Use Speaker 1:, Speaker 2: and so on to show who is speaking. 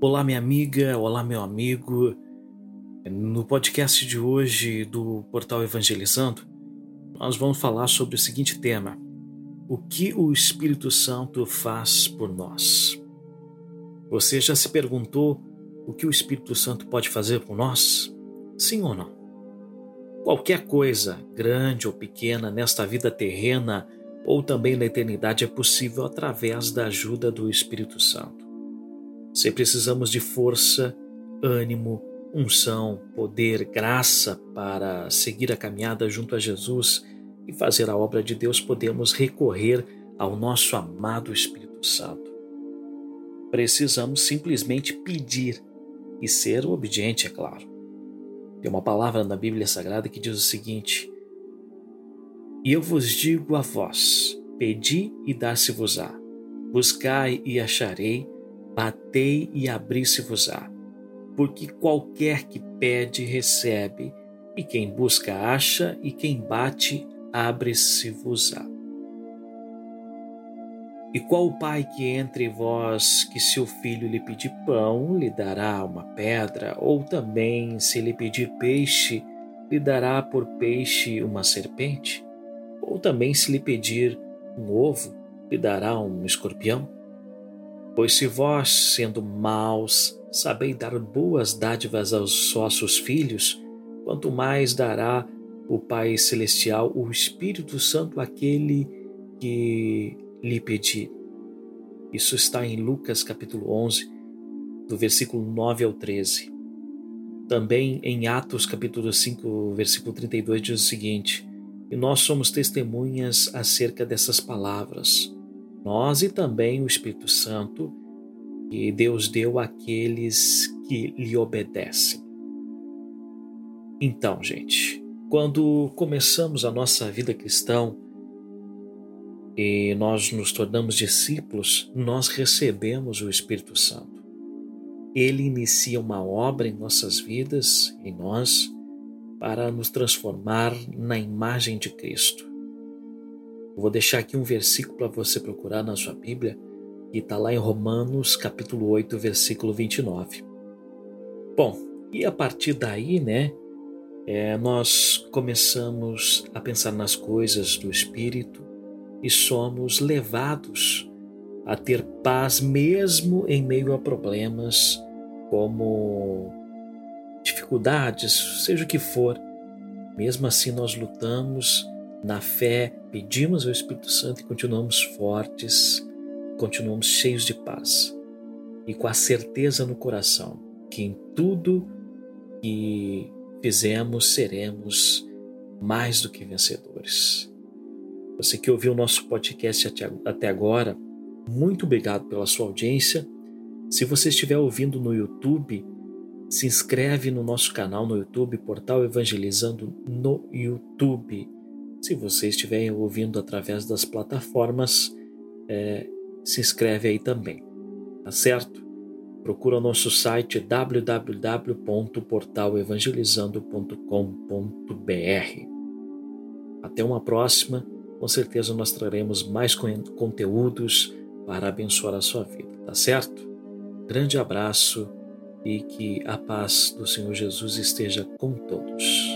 Speaker 1: Olá, minha amiga, olá, meu amigo. No podcast de hoje do Portal Evangelizando, nós vamos falar sobre o seguinte tema: O que o Espírito Santo faz por nós? Você já se perguntou o que o Espírito Santo pode fazer por nós? Sim ou não? Qualquer coisa, grande ou pequena, nesta vida terrena ou também na eternidade, é possível através da ajuda do Espírito Santo. Se precisamos de força, ânimo, unção, poder, graça para seguir a caminhada junto a Jesus e fazer a obra de Deus, podemos recorrer ao nosso amado Espírito Santo. Precisamos simplesmente pedir e ser obediente, é claro. Tem uma palavra na Bíblia Sagrada que diz o seguinte: E eu vos digo a vós: pedi e dar-se-vos-á, buscai e acharei Batei e abri-se-vos-á. Porque qualquer que pede, recebe, e quem busca, acha, e quem bate, abre-se-vos-á. E qual o pai que entre vós, que se o filho lhe pedir pão, lhe dará uma pedra, ou também, se lhe pedir peixe, lhe dará por peixe uma serpente? Ou também, se lhe pedir um ovo, lhe dará um escorpião? Pois se vós, sendo maus, sabeis dar boas dádivas aos vossos filhos, quanto mais dará o Pai Celestial o Espírito Santo àquele que lhe pedir. Isso está em Lucas capítulo 11, do versículo 9 ao 13. Também em Atos capítulo 5, versículo 32 diz o seguinte: E nós somos testemunhas acerca dessas palavras nós e também o Espírito Santo que Deus deu àqueles que lhe obedecem. Então, gente, quando começamos a nossa vida cristã e nós nos tornamos discípulos, nós recebemos o Espírito Santo. Ele inicia uma obra em nossas vidas, em nós, para nos transformar na imagem de Cristo. Eu vou deixar aqui um versículo para você procurar na sua Bíblia, que está lá em Romanos, capítulo 8, versículo 29. Bom, e a partir daí, né, é, nós começamos a pensar nas coisas do Espírito e somos levados a ter paz mesmo em meio a problemas como dificuldades, seja o que for. Mesmo assim, nós lutamos na fé, pedimos ao Espírito Santo e continuamos fortes, continuamos cheios de paz e com a certeza no coração que em tudo que fizemos seremos mais do que vencedores. Você que ouviu o nosso podcast até agora, muito obrigado pela sua audiência. Se você estiver ouvindo no YouTube, se inscreve no nosso canal no YouTube, Portal Evangelizando no YouTube. Se você estiver ouvindo através das plataformas, é, se inscreve aí também, tá certo? Procura nosso site www.portalevangelizando.com.br. Até uma próxima, com certeza nós traremos mais conteúdos para abençoar a sua vida, tá certo? Grande abraço e que a paz do Senhor Jesus esteja com todos.